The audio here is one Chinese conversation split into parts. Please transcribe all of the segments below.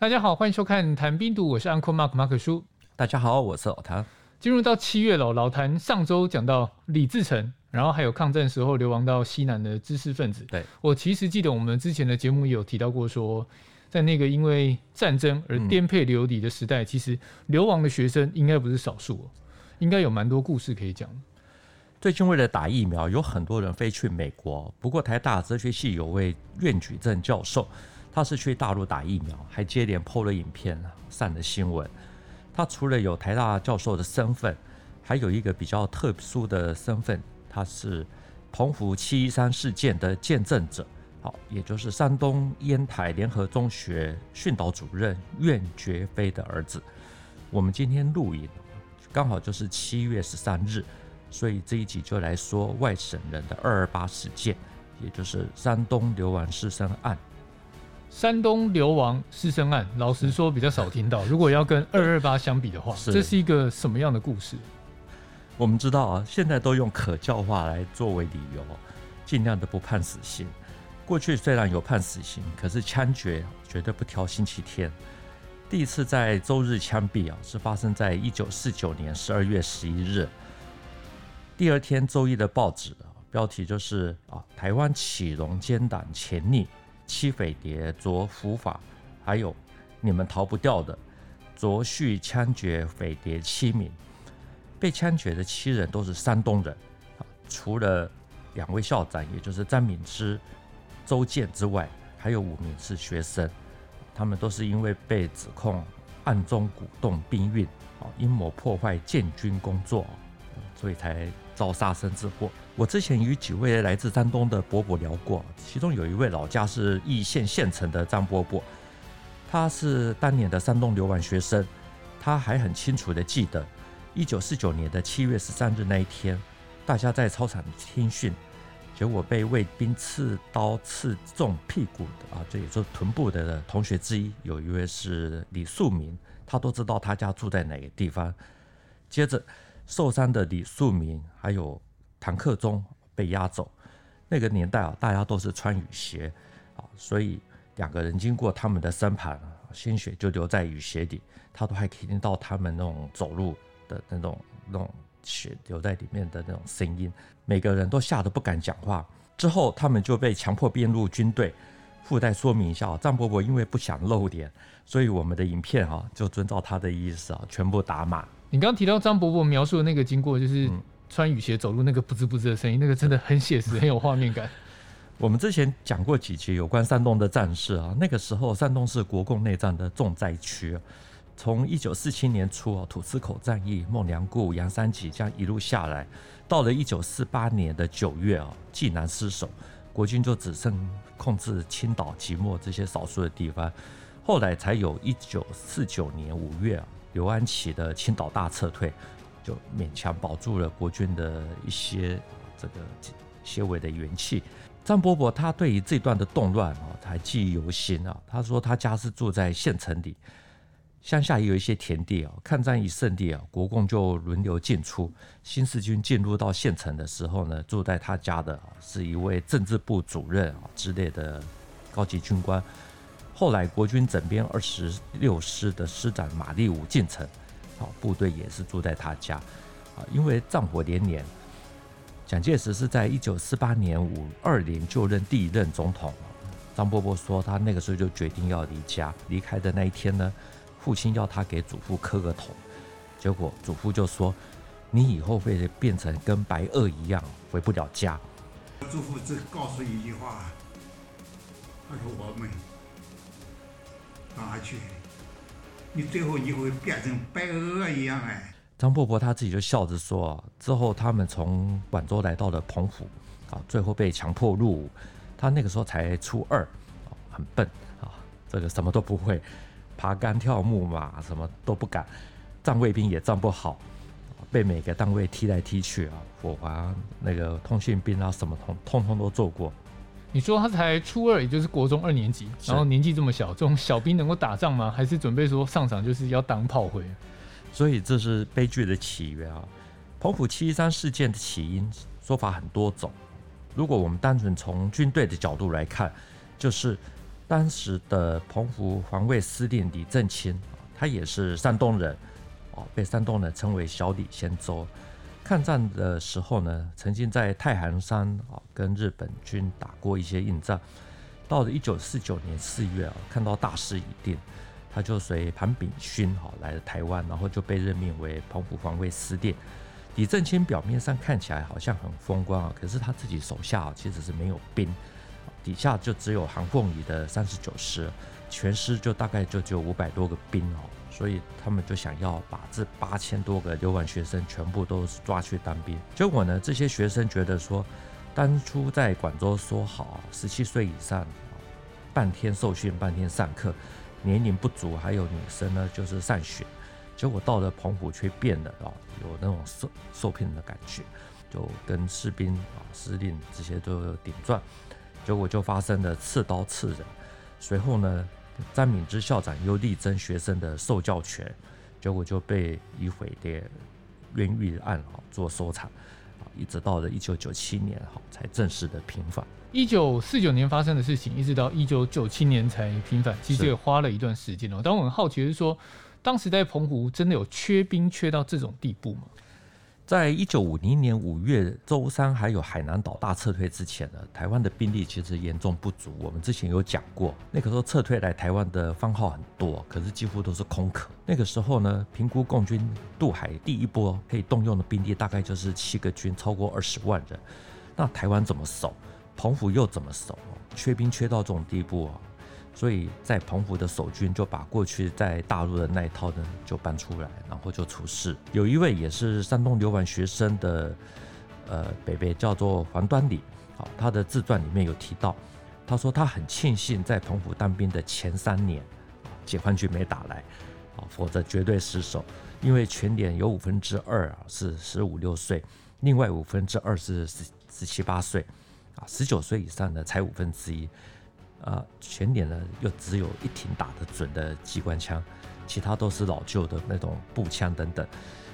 大家好，欢迎收看《谈冰毒》，我是 Uncle Mark 马可叔。大家好，我是老谭。进入到七月了，老谭上周讲到李自成，然后还有抗战时候流亡到西南的知识分子。对，我其实记得我们之前的节目有提到过说，在那个因为战争而颠沛流离的时代，嗯、其实流亡的学生应该不是少数，应该有蛮多故事可以讲。最近为了打疫苗，有很多人飞去美国。不过台大哲学系有位苑举正教授，他是去大陆打疫苗，还接连 PO 了影片，散了新闻。他除了有台大教授的身份，还有一个比较特殊的身份，他是澎湖七一三事件的见证者，好，也就是山东烟台联合中学训导主任苑觉飞的儿子。我们今天录影，刚好就是七月十三日。所以这一集就来说外省人的二二八事件，也就是山东流亡师生案。山东流亡师生案，老实说比较少听到。如果要跟二二八相比的话，这是一个什么样的故事？我们知道啊，现在都用可教化来作为理由，尽量的不判死刑。过去虽然有判死刑，可是枪决绝对不挑星期天。第一次在周日枪毙啊，是发生在一九四九年十二月十一日。第二天周一的报纸啊标题就是啊，台湾启荣奸党潜匿七匪谍着伏法，还有你们逃不掉的，着续枪决匪谍七名，被枪决的七人都是山东人，除了两位校长，也就是詹敏之、周建之外，还有五名是学生，他们都是因为被指控暗中鼓动兵运啊，阴谋破坏建军工作，所以才。遭杀身之祸。我之前与几位来自山东的伯伯聊过，其中有一位老家是易县县城的张伯伯，他是当年的山东流亡学生，他还很清楚的记得，一九四九年的七月十三日那一天，大家在操场听训，结果被卫兵刺刀刺中屁股的啊，这也就是臀部的同学之一，有一位是李树民，他都知道他家住在哪个地方，接着。受伤的李树民还有唐克中被押走。那个年代啊，大家都是穿雨鞋啊，所以两个人经过他们的身旁，鲜血就留在雨鞋里，他都还可以听到他们那种走路的那种那种血留在里面的那种声音。每个人都吓得不敢讲话。之后他们就被强迫编入军队。附带说明一下，张伯伯因为不想露脸，所以我们的影片哈就遵照他的意思啊，全部打码。你刚刚提到张伯伯描述的那个经过，就是穿雨鞋走路那个“不吱不吱”的声音，那个真的很写实，很有画面感。我们之前讲过几集有关山东的战事啊，那个时候山东是国共内战的重灾区。从一九四七年初啊，土司口战役、孟良崮、杨三起这样一路下来，到了一九四八年的九月啊，济南失守，国军就只剩控制青岛、即墨这些少数的地方。后来才有一九四九年五月啊。刘安琪的青岛大撤退，就勉强保住了国军的一些这个些微的元气。张伯伯他对于这段的动乱啊，还记忆犹新啊。他说他家是住在县城里，乡下也有一些田地啊。抗战一胜利啊，国共就轮流进出。新四军进入到县城的时候呢，住在他家的是一位政治部主任啊之类的高级军官。后来国军整编二十六师的师长马立武进城，好，部队也是住在他家，啊，因为战火连连，蒋介石是在一九四八年五二年就任第一任总统。张伯伯说，他那个时候就决定要离家，离开的那一天呢，父亲要他给祖父磕个头，结果祖父就说：“你以后会变成跟白垩一样，回不了家。”祖父只告诉一句话，他说：“我们。”哪去？你最后你会变成白鹅一样哎！张伯伯他自己就笑着说：“之后他们从广州来到了澎湖，啊，最后被强迫入伍。他那个时候才初二，很笨啊，这个什么都不会，爬杆跳木马什么都不敢，站卫兵也站不好，被每个单位踢来踢去啊，火防那个通讯兵啊什么通通通都做过。”你说他才初二，也就是国中二年级，然后年纪这么小，这种小兵能够打仗吗？还是准备说上场就是要当炮灰？所以这是悲剧的起源啊！澎湖七一三事件的起因说法很多种。如果我们单纯从军队的角度来看，就是当时的澎湖防卫司令李正清，他也是山东人，哦，被山东人称为小李仙洲。抗战的时候呢，曾经在太行山啊跟日本军打过一些硬仗。到了一九四九年四月啊，看到大势已定，他就随庞秉勋哈来了台湾，然后就被任命为澎湖防卫司令。李正清表面上看起来好像很风光啊，可是他自己手下其实是没有兵，底下就只有韩凤仪的三十九师，全师就大概就只有五百多个兵哦。所以他们就想要把这八千多个留皖学生全部都抓去当兵。结果呢，这些学生觉得说，当初在广州说好，十七岁以上，半天受训，半天上课，年龄不足，还有女生呢，就是上学。结果到了澎湖却变了啊，有那种受受骗的感觉，就跟士兵啊、司令这些都有顶撞，结果就发生了刺刀刺人。随后呢，张敏之校长又力争学生的受教权，结果就被以毁谍冤狱案啊做收场啊，一直到了一九九七年哈才正式的平反。一九四九年发生的事情，一直到一九九七年才平反，其实也花了一段时间哦。但我很好奇的是说，当时在澎湖真的有缺兵缺到这种地步吗？在一九五零年五月，舟山还有海南岛大撤退之前呢，台湾的兵力其实严重不足。我们之前有讲过，那个时候撤退来台湾的番号很多，可是几乎都是空壳。那个时候呢，评估共军渡海第一波可以动用的兵力大概就是七个军，超过二十万人。那台湾怎么守？澎湖又怎么守？缺兵缺到这种地步啊！所以在澎湖的守军就把过去在大陆的那一套呢就搬出来，然后就出事。有一位也是山东留皖学生的，呃，北北叫做黄端礼，好，他的自传里面有提到，他说他很庆幸在澎湖当兵的前三年，解放军没打来，啊，否则绝对失守，因为全连有五分之二啊是十五六岁，另外五分之二是十十七八岁，啊，十九岁以上的才五分之一。啊，全脸呢又只有一挺打得准的机关枪，其他都是老旧的那种步枪等等。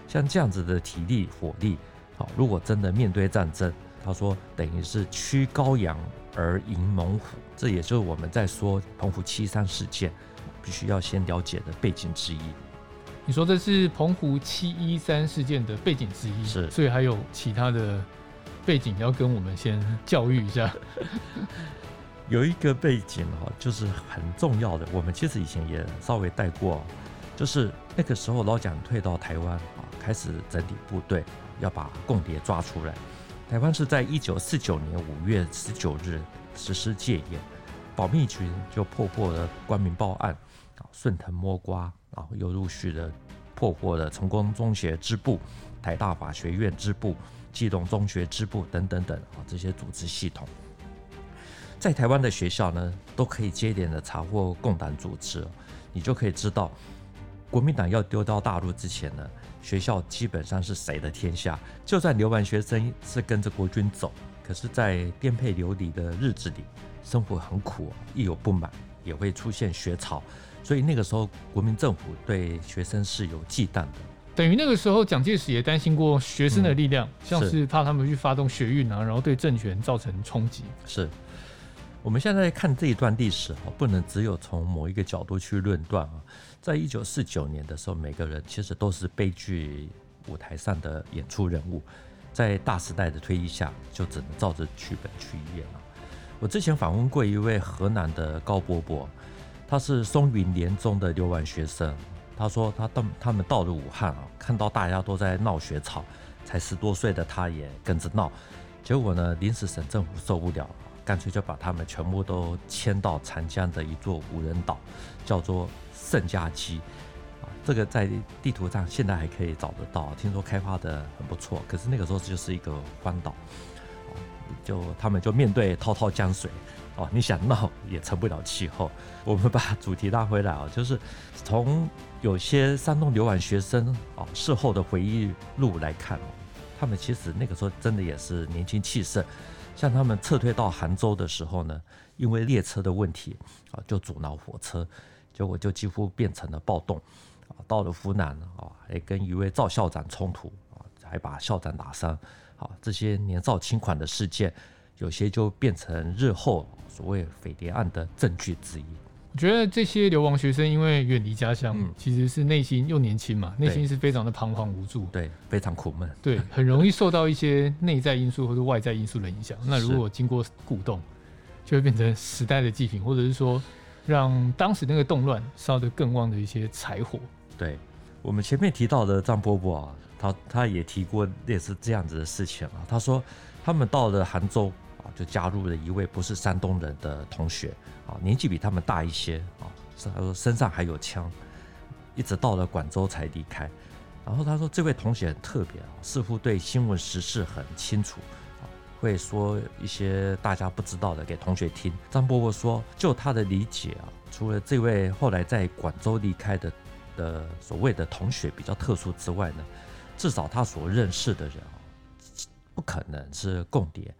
像这样子的体力火力，好，如果真的面对战争，他说等于是驱羔羊而迎猛虎，这也就是我们在说澎湖七三事件必须要先了解的背景之一。你说这是澎湖七一三事件的背景之一，是，所以还有其他的背景要跟我们先教育一下。有一个背景哈，就是很重要的。我们其实以前也稍微带过，就是那个时候老蒋退到台湾啊，开始整理部队，要把共谍抓出来。台湾是在一九四九年五月十九日实施戒严，保密局就破获了光明报案啊，顺藤摸瓜，啊又陆续的破获了成功中学支部、台大法学院支部、基隆中学支部等等等啊这些组织系统。在台湾的学校呢，都可以接连的查获共党组织，你就可以知道，国民党要丢到大陆之前呢，学校基本上是谁的天下。就算留完学生是跟着国军走，可是，在颠沛流离的日子里，生活很苦，一有不满也会出现学潮，所以那个时候国民政府对学生是有忌惮的。等于那个时候，蒋介石也担心过学生的力量，嗯、像是怕他们去发动学运啊，然后对政权造成冲击。是。我们现在看这一段历史哈，不能只有从某一个角度去论断啊。在一九四九年的时候，每个人其实都是悲剧舞台上的演出人物，在大时代的推移下，就只能照着剧本去演了。我之前访问过一位河南的高伯伯，他是松云联中的留皖学生，他说他到他们到了武汉啊，看到大家都在闹学潮，才十多岁的他也跟着闹，结果呢，临时省政府受不了。干脆就把他们全部都迁到长江的一座无人岛，叫做圣家基。啊，这个在地图上现在还可以找得到，听说开发的很不错。可是那个时候就是一个荒岛，就他们就面对滔滔江水，哦，你想闹也成不了气候。我们把主题拉回来啊，就是从有些山东留皖学生啊事后的回忆录来看，他们其实那个时候真的也是年轻气盛。像他们撤退到杭州的时候呢，因为列车的问题啊，就阻挠火车，结果就几乎变成了暴动啊。到了湖南啊，还跟一位赵校长冲突啊，还把校长打伤。啊，这些年少轻狂的事件，有些就变成日后所谓匪谍案的证据之一。我觉得这些流亡学生因为远离家乡，嗯、其实是内心又年轻嘛，内心是非常的彷徨无助，对，非常苦闷，对，很容易受到一些内在因素或者外在因素的影响。那如果经过鼓动，就会变成时代的祭品，或者是说让当时那个动乱烧得更旺的一些柴火。对，我们前面提到的张伯伯啊，他他也提过类似这样子的事情啊。他说他们到了杭州。就加入了一位不是山东人的同学啊，年纪比他们大一些啊，他说身上还有枪，一直到了广州才离开。然后他说这位同学很特别啊，似乎对新闻时事很清楚啊，会说一些大家不知道的给同学听。张伯伯说，就他的理解啊，除了这位后来在广州离开的的所谓的同学比较特殊之外呢，至少他所认识的人啊，不可能是共谍。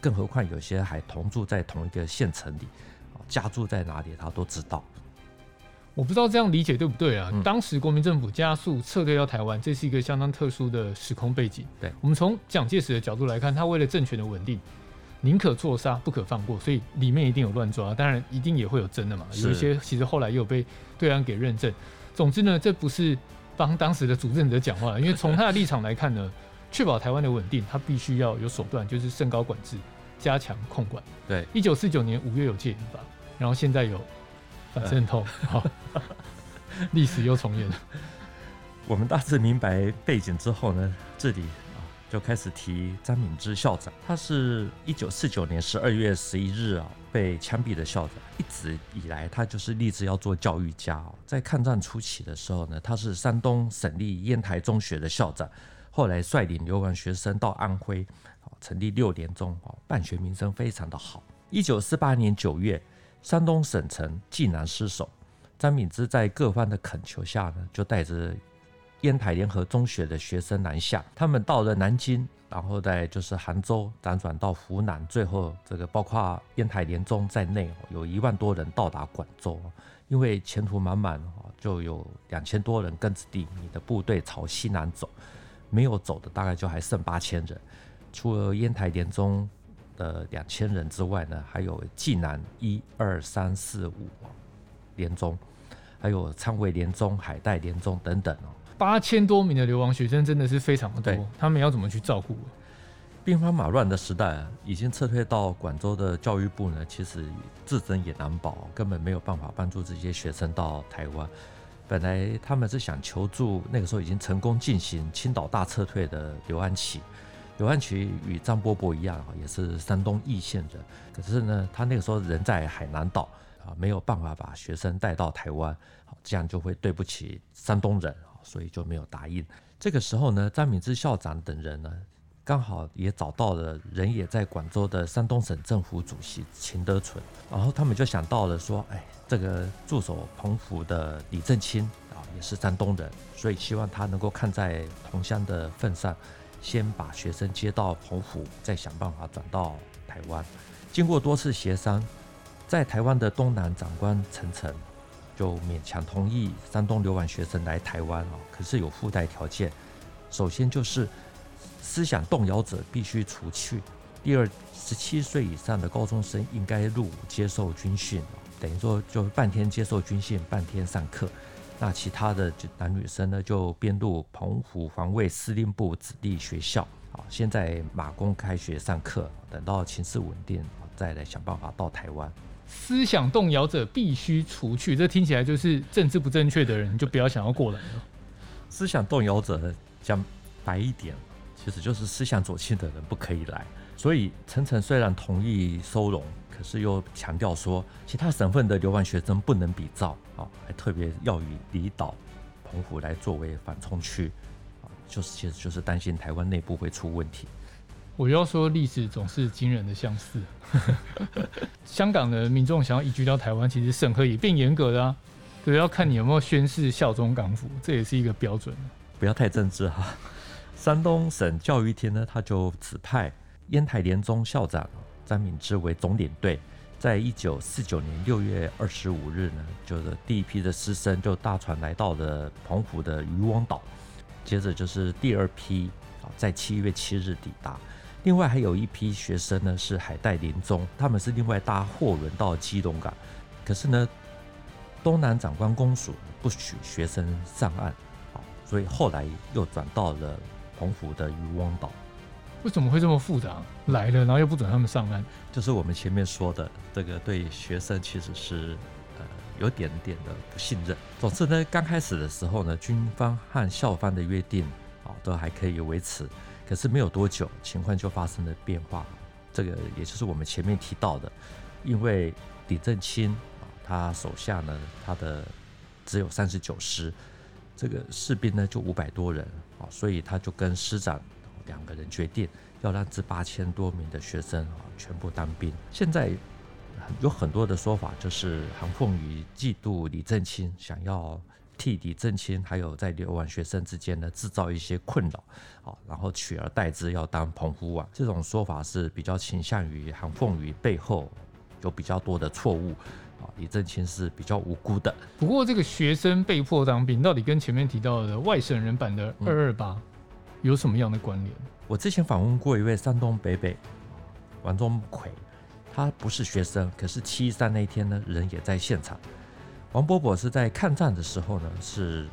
更何况有些还同住在同一个县城里，家住在哪里他都知道。我不知道这样理解对不对啊？嗯、当时国民政府加速撤退到台湾，这是一个相当特殊的时空背景。对，我们从蒋介石的角度来看，他为了政权的稳定，宁可错杀不可放过，所以里面一定有乱抓，当然一定也会有真的嘛。有一些其实后来也有被对岸给认证。总之呢，这不是帮当时的主政者讲话，因为从他的立场来看呢。确保台湾的稳定，他必须要有手段，就是升高管制，加强控管。对，一九四九年五月有戒严法，然后现在有反渗透，好，历史又重演了。我们大致明白背景之后呢，这里啊就开始提张敏之校长，他是一九四九年十二月十一日啊被枪毙的校长，一直以来他就是立志要做教育家。在抗战初期的时候呢，他是山东省立烟台中学的校长。后来率领流亡学生到安徽，成立六年中，办学名声非常的好。一九四八年九月，山东省城济南失守，张敏之在各方的恳求下呢，就带着烟台联合中学的学生南下。他们到了南京，然后在就是杭州，辗转到湖南，最后这个包括烟台联中在内，有一万多人到达广州。因为前途满满，就有两千多人跟着地米的部队朝西南走。没有走的大概就还剩八千人，除了烟台联中的两千人之外呢，还有济南一二三四五联中，还有昌围联中、海带联中等等哦。八千多名的流亡学生真的是非常的多，他们要怎么去照顾？兵荒马乱的时代啊，已经撤退到广州的教育部呢，其实自身也难保，根本没有办法帮助这些学生到台湾。本来他们是想求助那个时候已经成功进行青岛大撤退的刘安琪，刘安琪与张伯伯一样，也是山东易县人。可是呢，他那个时候人在海南岛啊，没有办法把学生带到台湾，这样就会对不起山东人，所以就没有答应。这个时候呢，张敏之校长等人呢，刚好也找到了人也在广州的山东省政府主席秦德纯，然后他们就想到了说，哎。这个驻守澎湖的李正清啊，也是山东人，所以希望他能够看在同乡的份上，先把学生接到澎湖，再想办法转到台湾。经过多次协商，在台湾的东南长官陈诚就勉强同意山东留完学生来台湾啊，可是有附带条件，首先就是思想动摇者必须除去，第二，十七岁以上的高中生应该入伍接受军训。等于说，就半天接受军训，半天上课。那其他的就男女生呢，就编入澎湖防卫司令部子弟学校。啊，现在马公开学上课，等到情势稳定，再来想办法到台湾。思想动摇者必须除去，这听起来就是政治不正确的人就不要想要过来了。思想动摇者讲白一点，其实就是思想左倾的人不可以来。所以陈诚虽然同意收容。可是又强调说，其他省份的流亡学生不能比照啊，还特别要以离岛澎湖来作为缓冲区啊，就是其实就是担心台湾内部会出问题。我要说，历史总是惊人的相似。香港的民众想要移居到台湾，其实审核也变严格的啊，对，要看你有没有宣誓效忠港府，这也是一个标准。不要太政治哈。山东省教育厅呢，他就指派烟台联中校长。张敏之为总领队，在一九四九年六月二十五日呢，就是第一批的师生就搭船来到了澎湖的渔翁岛，接着就是第二批啊，在七月七日抵达，另外还有一批学生呢，是海带联中，他们是另外搭货轮到基隆港，可是呢，东南长官公署不许学生上岸，所以后来又转到了澎湖的渔翁岛。为什么会这么复杂？来了，然后又不准他们上岸，就是我们前面说的，这个对学生其实是呃有点点的不信任。总之呢，刚开始的时候呢，军方和校方的约定啊都还可以维持。可是没有多久，情况就发生了变化。这个也就是我们前面提到的，因为李正清啊，他手下呢，他的只有三十九师，这个士兵呢就五百多人啊，所以他就跟师长两个人决定要让这八千多名的学生啊全部当兵。现在有很多的说法，就是韩凤宇嫉妒李正清，想要。替李正清还有在留皖学生之间呢制造一些困扰，啊，然后取而代之要当澎湖王，这种说法是比较倾向于韩凤宇背后有比较多的错误，啊，李正清是比较无辜的。不过这个学生被迫当兵，到底跟前面提到的外省人版的二二八有什么样的关联？我之前访问过一位山东北北王宗奎，他不是学生，可是七一三那一天呢，人也在现场。王伯伯是在抗战的时候呢，是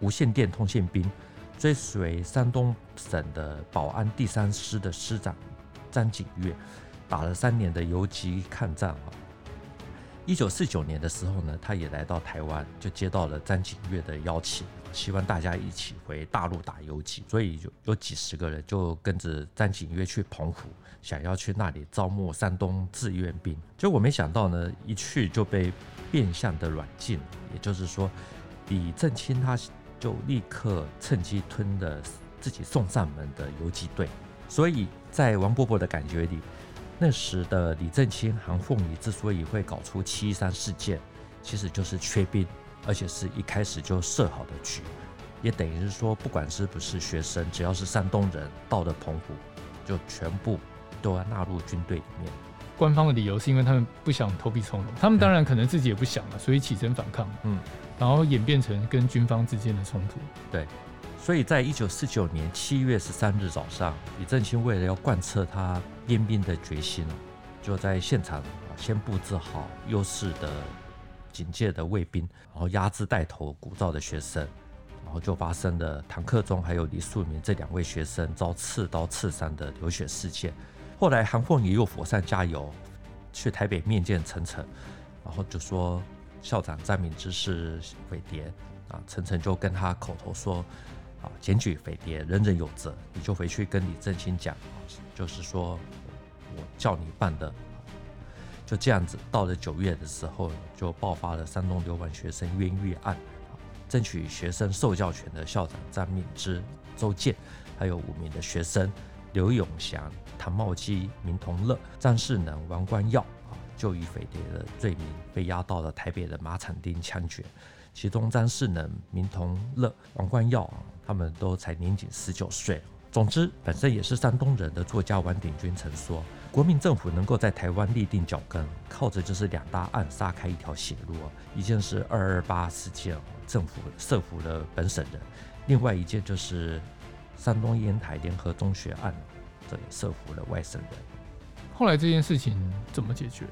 无线电通信兵，追随山东省的保安第三师的师长张景岳，打了三年的游击抗战啊。一九四九年的时候呢，他也来到台湾，就接到了张景岳的邀请，希望大家一起回大陆打游击，所以就有几十个人就跟着张景岳去澎湖，想要去那里招募山东志愿兵。结果没想到呢，一去就被。变相的软禁，也就是说，李正清他就立刻趁机吞了自己送上门的游击队。所以在王伯伯的感觉里，那时的李正清、韩凤仪之所以会搞出七一三事件，其实就是缺兵，而且是一开始就设好的局，也等于是说，不管是不是学生，只要是山东人到了澎湖，就全部都要纳入军队里面。官方的理由是因为他们不想投笔从戎，他们当然可能自己也不想了，所以起身反抗，嗯，然后演变成跟军方之间的冲突。对，所以在一九四九年七月十三日早上，李正清为了要贯彻他编兵的决心，就在现场先布置好优势的警戒的卫兵，然后压制带头鼓噪的学生，然后就发生了唐克忠还有李树民这两位学生遭刺刀刺伤的流血事件。后来韩凤仪又火上加油，去台北面见陈诚，然后就说校长詹敏之是匪谍啊，陈诚就跟他口头说啊，检举匪谍人人有责，你就回去跟李正清讲，就是说我叫你办的，就这样子。到了九月的时候，就爆发了山东留皖学生冤狱案，争取学生受教权的校长詹敏之、周建，还有五名的学生。刘永祥、唐茂基、明同乐、张世能、王冠耀啊，就以匪谍的罪名被押到了台北的马场町枪决。其中张世能、明同乐、王冠耀，他们都才年仅十九岁。总之，本身也是山东人的作家王鼎钧曾说，国民政府能够在台湾立定脚跟，靠着就是两大案杀开一条血路。一件是二二八事件，政府设伏了本省人；另外一件就是。山东烟台联合中学案，这里设伏了外省人。后来这件事情怎么解决？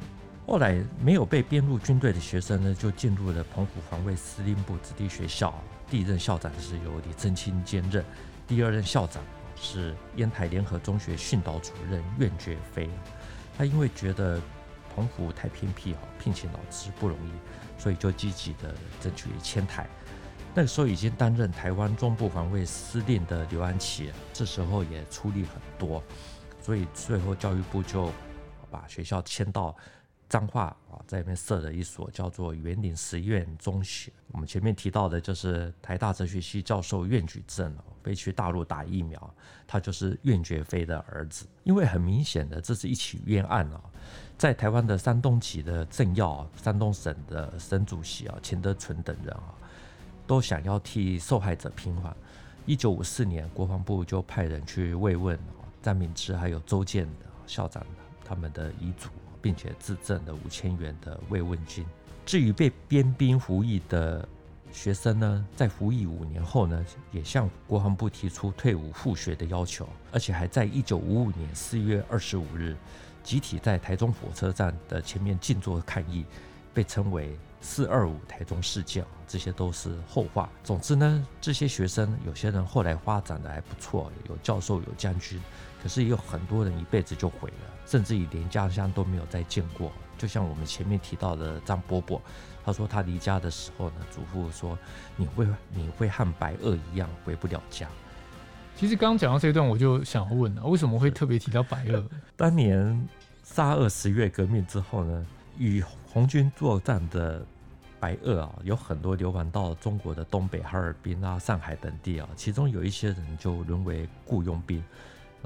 后来没有被编入军队的学生呢，就进入了澎湖防卫司令部子弟学校。第一任校长是由李正清兼任，第二任校长是烟台联合中学训导主任苑觉飞。他因为觉得澎湖太偏僻，哈，聘请老师不容易，所以就积极的争取迁台。那个时候已经担任台湾中部防卫司令的刘安琪，这时候也出力很多，所以最后教育部就把学校迁到彰化啊，在里面设了一所叫做圆林实验中学。我们前面提到的就是台大哲学系教授苑举正飞去大陆打疫苗，他就是苑觉飞的儿子。因为很明显的，这是一起冤案啊，在台湾的山东籍的政要，山东省的省主席啊，钱德纯等人啊。都想要替受害者平反。一九五四年，国防部就派人去慰问詹敏之还有周建的校长他们的遗嘱，并且自赠了五千元的慰问金。至于被编兵服役的学生呢，在服役五年后呢，也向国防部提出退伍复学的要求，而且还在一九五五年四月二十五日，集体在台中火车站的前面静坐抗议，被称为“四二五台中事件”。这些都是后话。总之呢，这些学生有些人后来发展的还不错，有教授，有将军，可是也有很多人一辈子就毁了，甚至于连家乡都没有再见过。就像我们前面提到的张伯伯。他说他离家的时候呢，祖父说，你会你会和白俄一样回不了家。其实刚刚讲到这一段，我就想问了，为什么会特别提到白俄？当年沙俄十月革命之后呢，与红军作战的白俄啊，有很多流亡到中国的东北哈尔滨啊、上海等地啊，其中有一些人就沦为雇佣兵。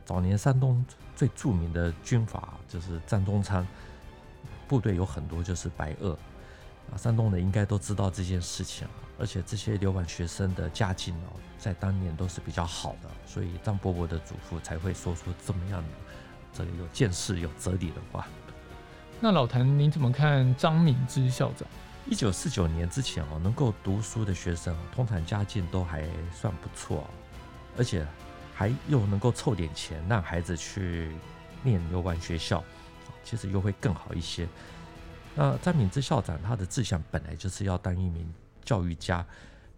早年山东最著名的军阀就是张宗昌，部队有很多就是白俄。啊，山东人应该都知道这件事情啊，而且这些流亡学生的家境哦，在当年都是比较好的，所以张伯伯的祖父才会说出这么样的这个有见识、有哲理的话。那老谭，您怎么看张敏之校长？一九四九年之前哦，能够读书的学生通常家境都还算不错，而且还又能够凑点钱让孩子去念流亡学校，其实又会更好一些。那张敏之校长，他的志向本来就是要当一名教育家，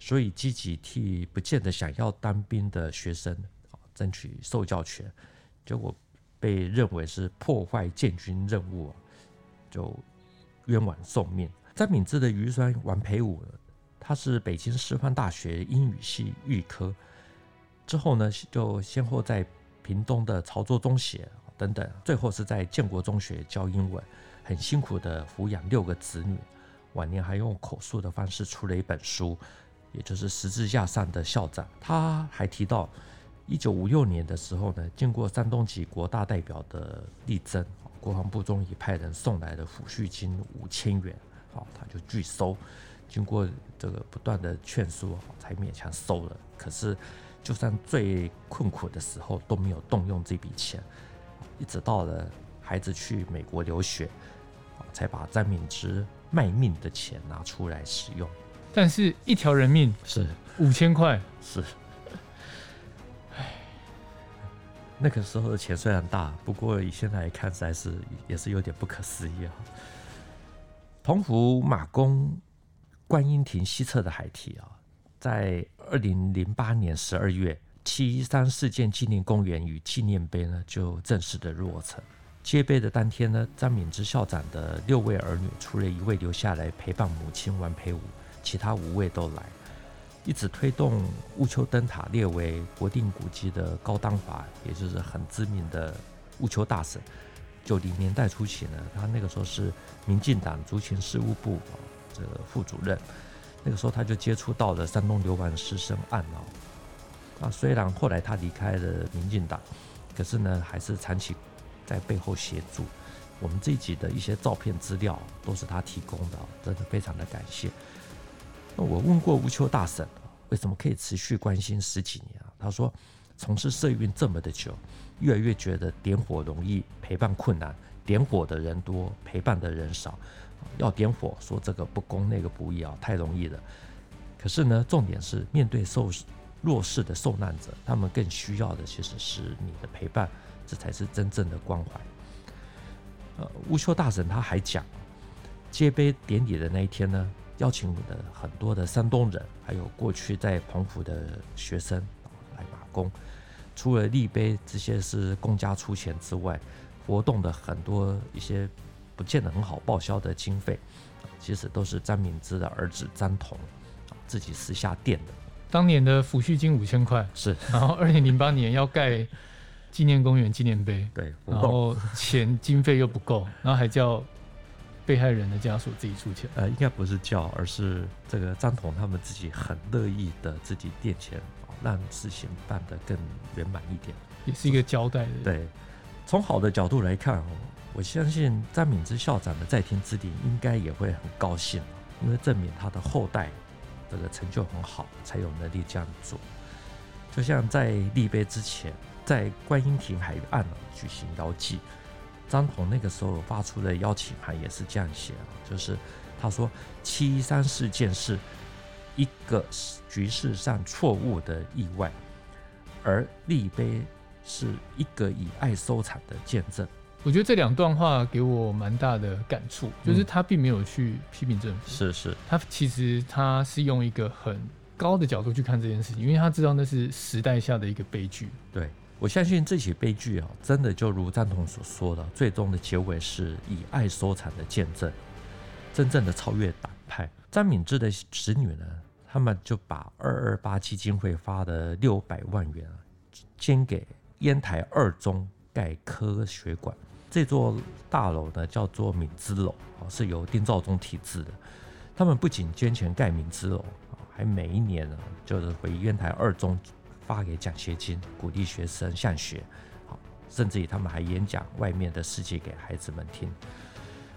所以积极替不见得想要当兵的学生啊争取受教权，结果被认为是破坏建军任务，就冤枉送命。张敏之的遗孀王培武，他是北京师范大学英语系预科，之后呢就先后在屏东的潮州中学等等，最后是在建国中学教英文。很辛苦的抚养六个子女，晚年还用口述的方式出了一本书，也就是《十字架上的校长》。他还提到，一九五六年的时候呢，经过山东籍国大代表的力争，国防部终于派人送来了抚恤金五千元，好，他就拒收。经过这个不断的劝说，才勉强收了。可是，就算最困苦的时候都没有动用这笔钱，一直到了孩子去美国留学。才把张敏之卖命的钱拿出来使用，但是一条人命是五千块，是，唉，那个时候的钱虽然大，不过以现在来看，实在是也是有点不可思议啊。澎湖马公观音亭西侧的海堤啊，在二零零八年十二月，七一三事件纪念公园与纪念碑呢就正式的落成。接碑的当天呢，张敏之校长的六位儿女，除了一位留下来陪伴母亲王培武，其他五位都来。一直推动乌丘灯塔列为国定古迹的高当华，也就是很知名的乌丘大神。九零年代初期呢，他那个时候是民进党族群事务部这个副主任。那个时候他就接触到了山东流亡师生案啊。啊，虽然后来他离开了民进党，可是呢，还是长期。在背后协助，我们这一集的一些照片资料都是他提供的，真的非常的感谢。那我问过吴丘大婶，为什么可以持续关心十几年啊？他说，从事社运这么的久，越来越觉得点火容易，陪伴困难；点火的人多，陪伴的人少。要点火，说这个不公，那个不义啊，太容易了。可是呢，重点是面对受弱势的受难者，他们更需要的其实是你的陪伴。这才是真正的关怀。呃，乌丘大婶他还讲，接碑典礼的那一天呢，邀请了很多的山东人，还有过去在澎湖的学生来马公。除了立碑这些是公家出钱之外，活动的很多一些不见得很好报销的经费，其实都是张敏之的儿子张同自己私下垫的。当年的抚恤金五千块是，然后二零零八年要盖。纪念公园纪念碑，对，然后钱经费又不够，然后还叫被害人的家属自己出钱。呃，应该不是叫，而是这个张彤他们自己很乐意的自己垫钱，让事情办得更圆满一点，也是一个交代的。对，从好的角度来看哦，我相信张敏之校长的在天之灵应该也会很高兴，因为证明他的后代这个成就很好，才有能力这样做。就像在立碑之前。在观音亭海岸举行遥祭，张同那个时候发出的邀请函也是这样写啊，就是他说七一三事件是一个局势上错误的意外，而立碑是一个以爱收场的见证。我觉得这两段话给我蛮大的感触，就是他并没有去批评政府，是是，他其实他是用一个很高的角度去看这件事情，因为他知道那是时代下的一个悲剧。对，我相信这起悲剧啊，真的就如赞同所说的，最终的结尾是以爱收场的见证，真正的超越党派。张敏智的子女呢，他们就把二二八基金会发的六百万元啊捐给烟台二中盖科学馆。这座大楼呢，叫做敏之楼啊，是由丁肇中题字的。他们不仅捐钱盖敏之楼，还每一年呢，就是回烟台二中发给奖学金，鼓励学生向学。甚至于他们还演讲外面的世界给孩子们听。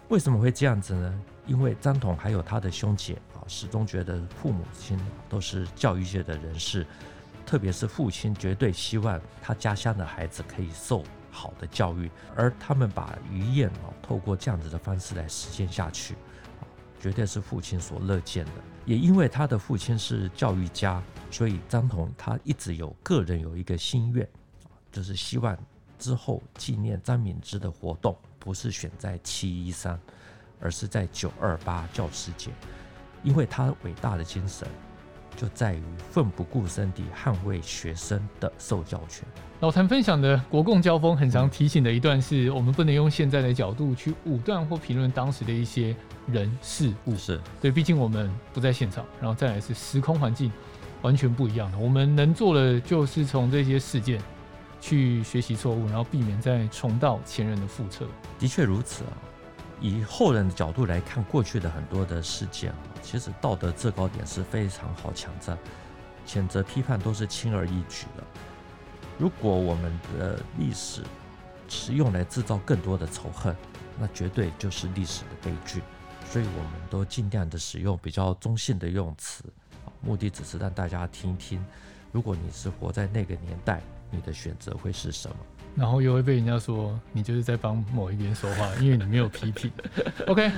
为什么会这样子呢？因为张同还有他的兄姐啊，始终觉得父母亲都是教育界的人士，特别是父亲绝对希望他家乡的孩子可以受。好的教育，而他们把遗愿啊，透过这样子的方式来实践下去，啊绝对是父亲所乐见的。也因为他的父亲是教育家，所以张同他一直有个人有一个心愿，就是希望之后纪念张敏之的活动不是选在七一三，而是在九二八教师节，因为他伟大的精神。就在于奋不顾身地捍卫学生的受教权。老谭分享的国共交锋，很常提醒的一段是，我们不能用现在的角度去武断或评论当时的一些人事物。是对，毕竟我们不在现场，然后再来是时空环境完全不一样的。我们能做的就是从这些事件去学习错误，然后避免再重蹈前人的覆辙。的确如此啊。以后人的角度来看过去的很多的事件啊，其实道德制高点是非常好抢占，谴责批判都是轻而易举的。如果我们的历史是用来制造更多的仇恨，那绝对就是历史的悲剧。所以，我们都尽量的使用比较中性的用词，目的只是让大家听一听，如果你是活在那个年代，你的选择会是什么。然后又会被人家说你就是在帮某一边说话，因为你没有批评。OK，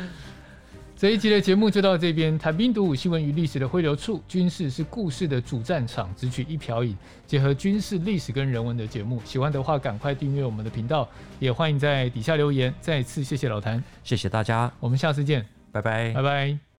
这一集的节目就到这边。谈兵读武，新闻与历史的汇流处，军事是故事的主战场，只取一瓢饮，结合军事历史跟人文的节目。喜欢的话，赶快订阅我们的频道，也欢迎在底下留言。再次谢谢老谭，谢谢大家，我们下次见，拜拜，拜拜。